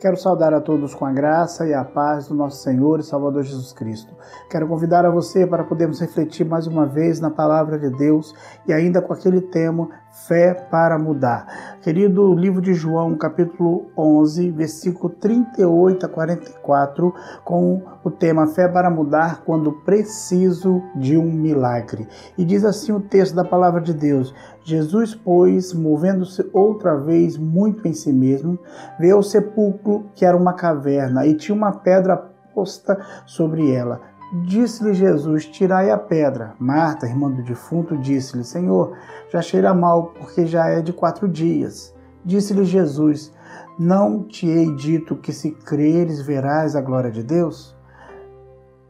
Quero saudar a todos com a graça e a paz do nosso Senhor e Salvador Jesus Cristo. Quero convidar a você para podermos refletir mais uma vez na palavra de Deus e ainda com aquele tema Fé para mudar. Querido livro de João, capítulo 11, versículo 38 a 44, com o tema Fé para mudar quando preciso de um milagre. E diz assim o texto da palavra de Deus: Jesus, pois, movendo-se outra vez muito em si mesmo, veio ao sepulcro que era uma caverna e tinha uma pedra posta sobre ela. Disse-lhe Jesus: Tirai a pedra. Marta, irmã do defunto, disse-lhe: Senhor, já cheira mal, porque já é de quatro dias. Disse-lhe Jesus: Não te hei dito que se creres verás a glória de Deus?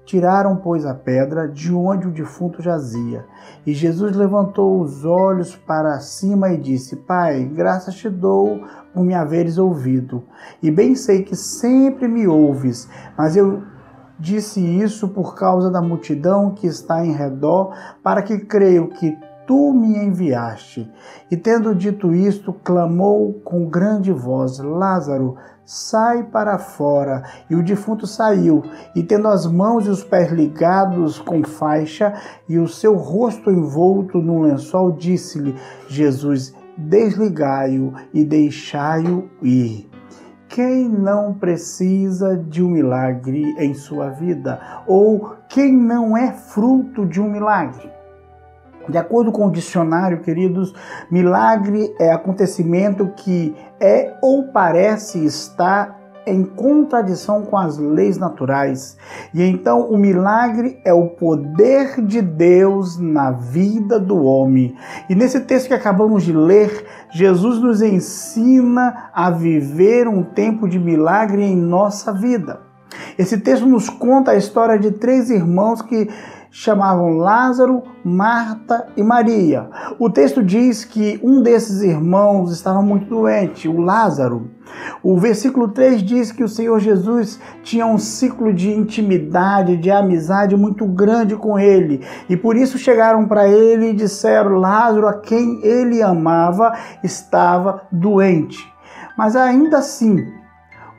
Tiraram, pois, a pedra de onde o defunto jazia. E Jesus levantou os olhos para cima e disse: Pai, graças te dou por me haveres ouvido. E bem sei que sempre me ouves, mas eu Disse isso por causa da multidão que está em redor, para que creio que tu me enviaste. E tendo dito isto, clamou com grande voz: Lázaro, sai para fora. E o defunto saiu, e tendo as mãos e os pés ligados com faixa e o seu rosto envolto num lençol, disse-lhe Jesus: Desligai-o e deixai-o ir. Quem não precisa de um milagre em sua vida? Ou quem não é fruto de um milagre? De acordo com o dicionário, queridos, milagre é acontecimento que é ou parece estar em contradição com as leis naturais. E então o milagre é o poder de Deus na vida do homem. E nesse texto que acabamos de ler, Jesus nos ensina a viver um tempo de milagre em nossa vida. Esse texto nos conta a história de três irmãos que chamavam Lázaro, Marta e Maria. O texto diz que um desses irmãos estava muito doente, o Lázaro. O versículo 3 diz que o Senhor Jesus tinha um ciclo de intimidade, de amizade muito grande com ele. E por isso chegaram para ele e disseram: Lázaro, a quem ele amava, estava doente. Mas ainda assim,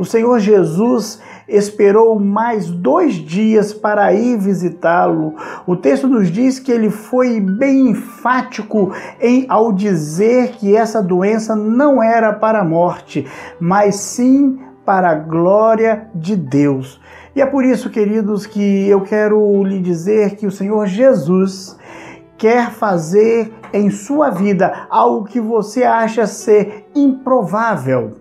o Senhor Jesus esperou mais dois dias para ir visitá-lo. O texto nos diz que ele foi bem enfático em ao dizer que essa doença não era para a morte, mas sim para a glória de Deus. E é por isso, queridos, que eu quero lhe dizer que o Senhor Jesus quer fazer em sua vida algo que você acha ser improvável.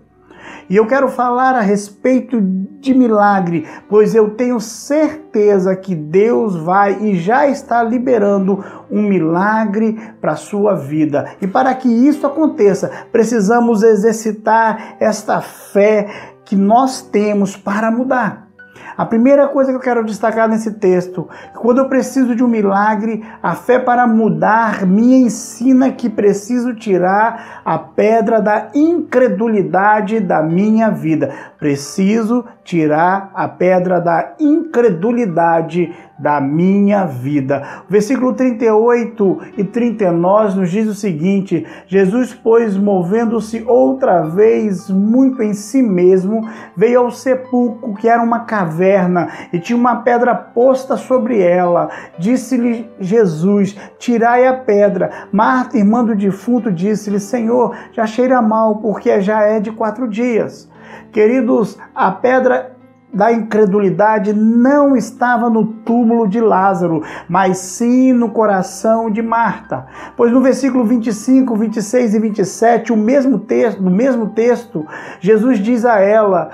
E eu quero falar a respeito de milagre, pois eu tenho certeza que Deus vai e já está liberando um milagre para a sua vida. E para que isso aconteça, precisamos exercitar esta fé que nós temos para mudar. A primeira coisa que eu quero destacar nesse texto, quando eu preciso de um milagre, a fé para mudar me ensina que preciso tirar a pedra da incredulidade da minha vida. Preciso tirar a pedra da incredulidade da minha vida. Versículo 38 e 39 nos diz o seguinte: Jesus, pois, movendo-se outra vez muito em si mesmo, veio ao sepulcro, que era uma caverna, e tinha uma pedra posta sobre ela. Disse-lhe Jesus: Tirai a pedra. Marta, irmã do defunto, disse-lhe: Senhor, já cheira mal, porque já é de quatro dias. Queridos, a pedra da incredulidade não estava no túmulo de Lázaro, mas sim no coração de Marta. Pois no versículo 25, 26 e 27, o mesmo texto, no mesmo texto, Jesus diz a ela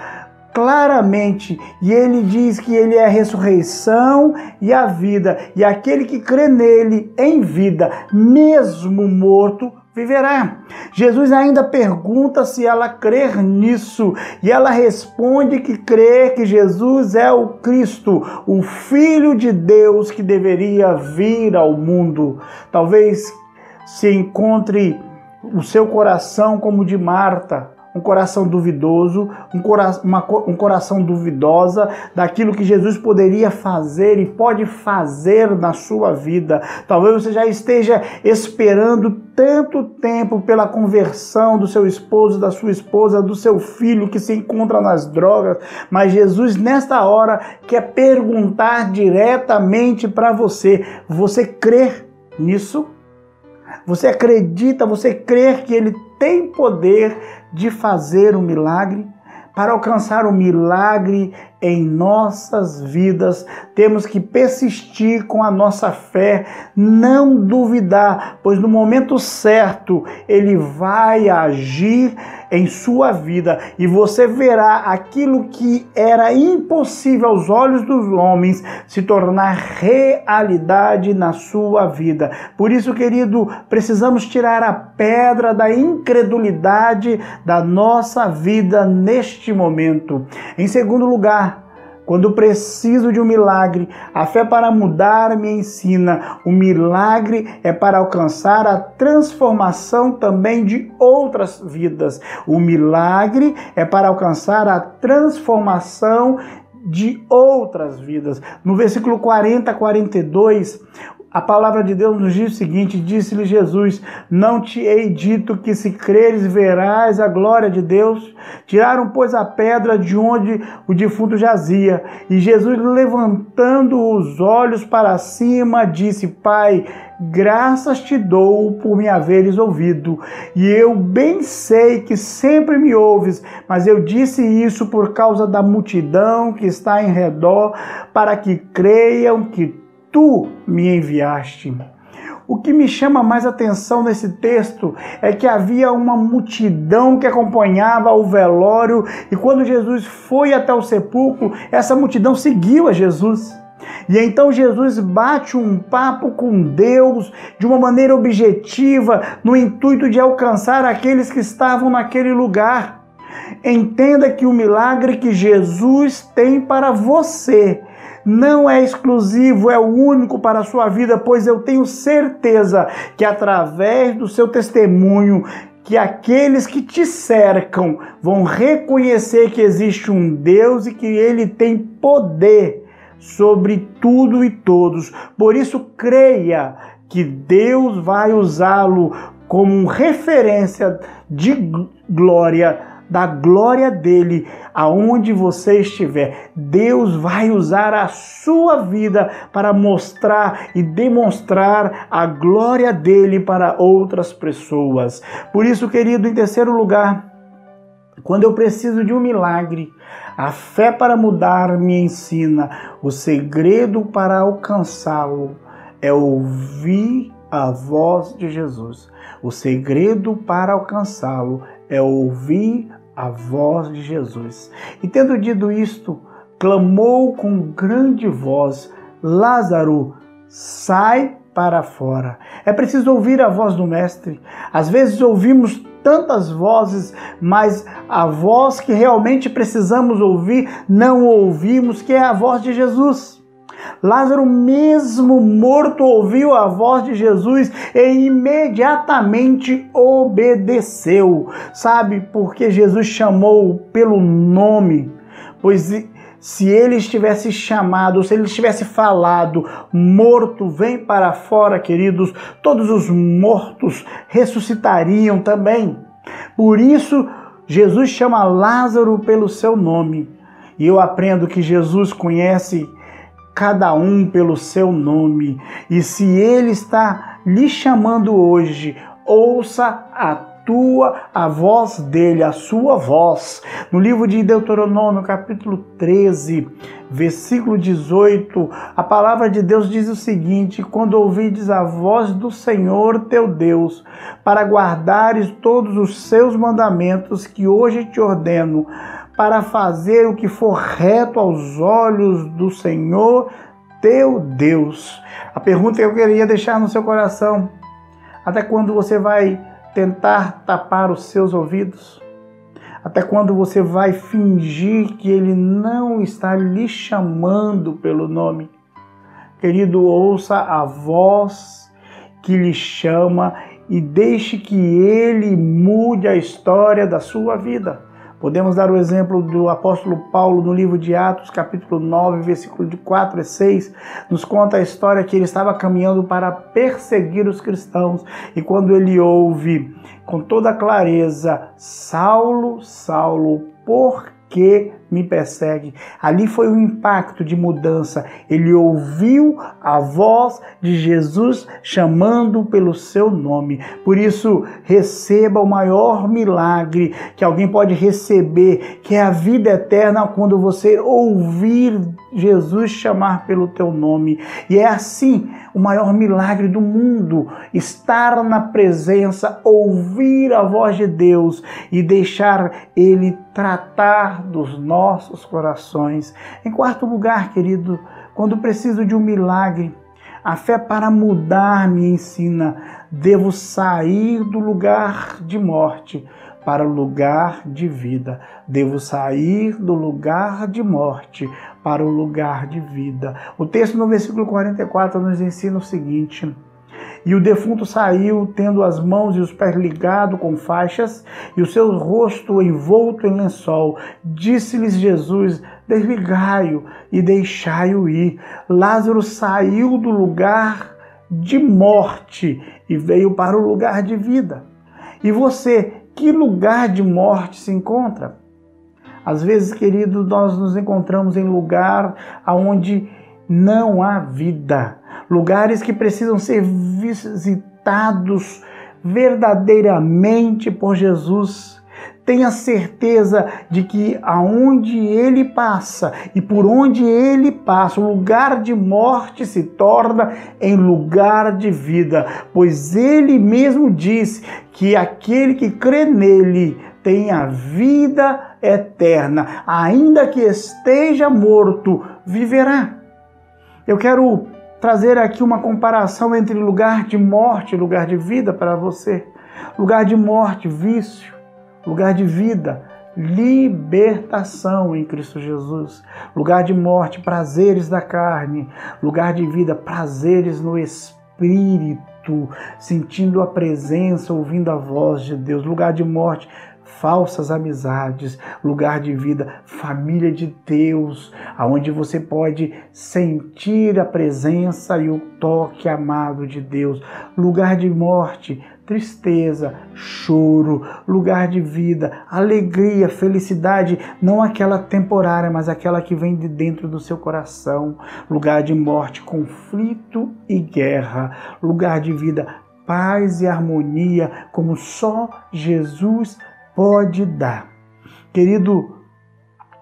claramente, e ele diz que ele é a ressurreição e a vida, e aquele que crê nele em vida, mesmo morto, viverá. Jesus ainda pergunta se ela crer nisso e ela responde que crê que Jesus é o Cristo, o Filho de Deus que deveria vir ao mundo. Talvez se encontre o seu coração como de Marta, um coração duvidoso, um, cora uma, um coração duvidosa daquilo que Jesus poderia fazer e pode fazer na sua vida. Talvez você já esteja esperando tanto tempo pela conversão do seu esposo, da sua esposa, do seu filho que se encontra nas drogas, mas Jesus nesta hora quer perguntar diretamente para você: você crê nisso? Você acredita, você crê que ele tem poder de fazer um milagre? Para alcançar o milagre em nossas vidas, temos que persistir com a nossa fé, não duvidar, pois no momento certo ele vai agir em sua vida e você verá aquilo que era impossível aos olhos dos homens se tornar realidade na sua vida. Por isso, querido, precisamos tirar a pedra da incredulidade da nossa vida neste momento. Em segundo lugar, quando preciso de um milagre, a fé para mudar me ensina. O milagre é para alcançar a transformação também de outras vidas. O milagre é para alcançar a transformação de outras vidas. No versículo 40 a 42, a palavra de Deus nos diz o seguinte: Disse-lhe Jesus: Não te hei dito que se creres verás a glória de Deus? Tiraram, pois, a pedra de onde o defunto jazia. E Jesus, levantando os olhos para cima, disse: Pai, graças te dou por me haveres ouvido. E eu bem sei que sempre me ouves, mas eu disse isso por causa da multidão que está em redor, para que creiam que tu me enviaste. O que me chama mais atenção nesse texto é que havia uma multidão que acompanhava o velório e quando Jesus foi até o sepulcro, essa multidão seguiu a Jesus. E então Jesus bate um papo com Deus de uma maneira objetiva, no intuito de alcançar aqueles que estavam naquele lugar. Entenda que o milagre que Jesus tem para você não é exclusivo, é o único para a sua vida, pois eu tenho certeza que através do seu testemunho, que aqueles que te cercam vão reconhecer que existe um Deus e que ele tem poder sobre tudo e todos. Por isso, creia que Deus vai usá-lo como referência de glória da glória dele aonde você estiver. Deus vai usar a sua vida para mostrar e demonstrar a glória dele para outras pessoas. Por isso, querido, em terceiro lugar, quando eu preciso de um milagre, a fé para mudar me ensina. O segredo para alcançá-lo é ouvir a voz de Jesus. O segredo para alcançá-lo é ouvir a voz de Jesus. E tendo dito isto, clamou com grande voz: Lázaro, sai para fora. É preciso ouvir a voz do Mestre. Às vezes ouvimos tantas vozes, mas a voz que realmente precisamos ouvir, não ouvimos, que é a voz de Jesus. Lázaro, mesmo morto, ouviu a voz de Jesus e imediatamente obedeceu. Sabe, porque Jesus chamou pelo nome, pois se ele estivesse chamado, se ele estivesse falado, morto, vem para fora, queridos, todos os mortos ressuscitariam também. Por isso, Jesus chama Lázaro pelo seu nome. E eu aprendo que Jesus conhece cada um pelo seu nome. E se ele está lhe chamando hoje, ouça a tua a voz dele, a sua voz. No livro de Deuteronômio, capítulo 13, versículo 18, a palavra de Deus diz o seguinte: Quando ouvides a voz do Senhor teu Deus, para guardares todos os seus mandamentos que hoje te ordeno, para fazer o que for reto aos olhos do Senhor teu Deus. A pergunta que eu queria deixar no seu coração: até quando você vai tentar tapar os seus ouvidos? Até quando você vai fingir que ele não está lhe chamando pelo nome? Querido, ouça a voz que lhe chama e deixe que ele mude a história da sua vida. Podemos dar o exemplo do apóstolo Paulo no livro de Atos, capítulo 9, versículo de 4 a 6, nos conta a história que ele estava caminhando para perseguir os cristãos. E quando ele ouve com toda clareza: Saulo, Saulo, por que me persegue. Ali foi um impacto de mudança. Ele ouviu a voz de Jesus chamando pelo seu nome. Por isso, receba o maior milagre que alguém pode receber, que é a vida eterna quando você ouvir Jesus chamar pelo teu nome. E é assim o maior milagre do mundo, estar na presença, ouvir a voz de Deus e deixar ele tratar dos nossos nossos corações. Em quarto lugar, querido, quando preciso de um milagre, a fé para mudar me ensina: devo sair do lugar de morte para o lugar de vida. Devo sair do lugar de morte para o lugar de vida. O texto no versículo 44 nos ensina o seguinte: e o defunto saiu, tendo as mãos e os pés ligados com faixas, e o seu rosto envolto em lençol. Disse-lhes Jesus: Desligai-o e deixai-o ir. Lázaro saiu do lugar de morte e veio para o lugar de vida. E você, que lugar de morte se encontra? Às vezes, querido, nós nos encontramos em lugar onde não há vida lugares que precisam ser visitados verdadeiramente por Jesus. Tenha certeza de que aonde ele passa e por onde ele passa, o lugar de morte se torna em lugar de vida, pois ele mesmo disse que aquele que crê nele tem a vida eterna, ainda que esteja morto, viverá. Eu quero trazer aqui uma comparação entre lugar de morte e lugar de vida para você. Lugar de morte, vício. Lugar de vida, libertação em Cristo Jesus. Lugar de morte, prazeres da carne. Lugar de vida, prazeres no espírito, sentindo a presença, ouvindo a voz de Deus. Lugar de morte, falsas amizades, lugar de vida, família de Deus, aonde você pode sentir a presença e o toque amado de Deus, lugar de morte, tristeza, choro, lugar de vida, alegria, felicidade, não aquela temporária, mas aquela que vem de dentro do seu coração, lugar de morte, conflito e guerra, lugar de vida, paz e harmonia, como só Jesus pode dar. Querido,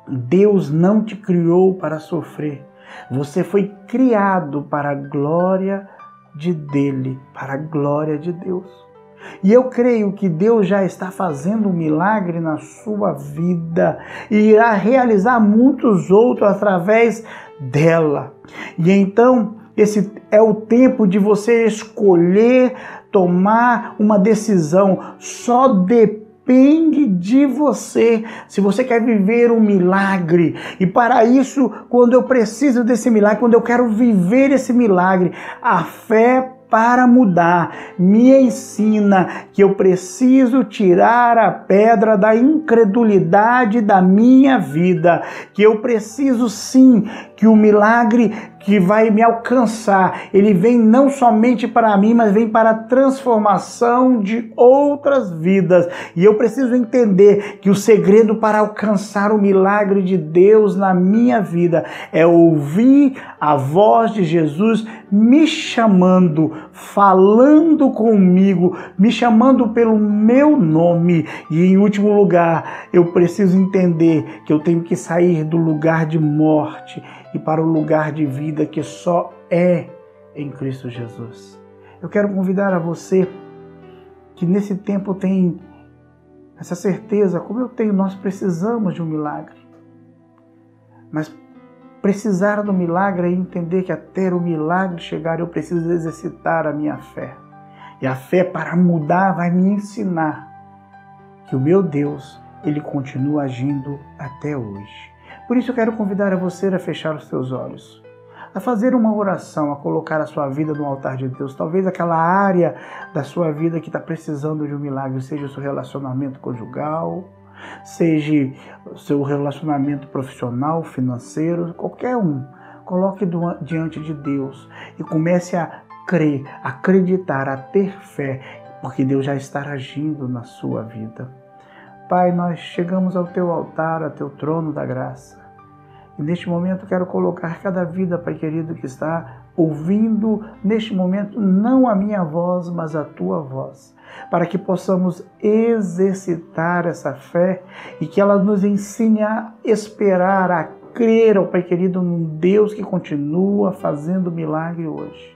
Deus não te criou para sofrer. Você foi criado para a glória de dele, para a glória de Deus. E eu creio que Deus já está fazendo um milagre na sua vida e irá realizar muitos outros através dela. E então, esse é o tempo de você escolher tomar uma decisão. Só depois depende de você. Se você quer viver um milagre, e para isso, quando eu preciso desse milagre, quando eu quero viver esse milagre, a fé para mudar, me ensina que eu preciso tirar a pedra da incredulidade da minha vida, que eu preciso sim que o milagre que vai me alcançar, ele vem não somente para mim, mas vem para a transformação de outras vidas. E eu preciso entender que o segredo para alcançar o milagre de Deus na minha vida é ouvir a voz de Jesus me chamando, falando comigo, me chamando pelo meu nome. E em último lugar, eu preciso entender que eu tenho que sair do lugar de morte e para o lugar de vida que só é em Cristo Jesus. Eu quero convidar a você que nesse tempo tem essa certeza, como eu tenho, nós precisamos de um milagre. Mas precisar do milagre é entender que até o milagre chegar eu preciso exercitar a minha fé. E a fé para mudar vai me ensinar que o meu Deus, ele continua agindo até hoje. Por isso eu quero convidar a você a fechar os seus olhos. a fazer uma oração, a colocar a sua vida no altar de Deus. Talvez aquela área da sua vida que está precisando de um milagre, seja o seu relacionamento conjugal, seja o seu relacionamento profissional, financeiro, qualquer um. Coloque diante de Deus e comece a crer, acreditar, a ter fé, porque Deus já está agindo na sua vida. Pai, nós chegamos ao teu altar, ao teu trono da graça. E neste momento quero colocar cada vida, Pai querido, que está ouvindo neste momento não a minha voz, mas a tua voz, para que possamos exercitar essa fé e que ela nos ensine a esperar, a crer, ó Pai querido, num Deus que continua fazendo milagre hoje.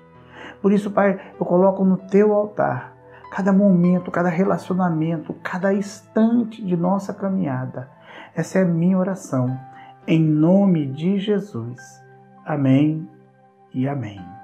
Por isso, Pai, eu coloco no teu altar cada momento, cada relacionamento, cada instante de nossa caminhada. Essa é a minha oração. Em nome de Jesus. Amém e amém.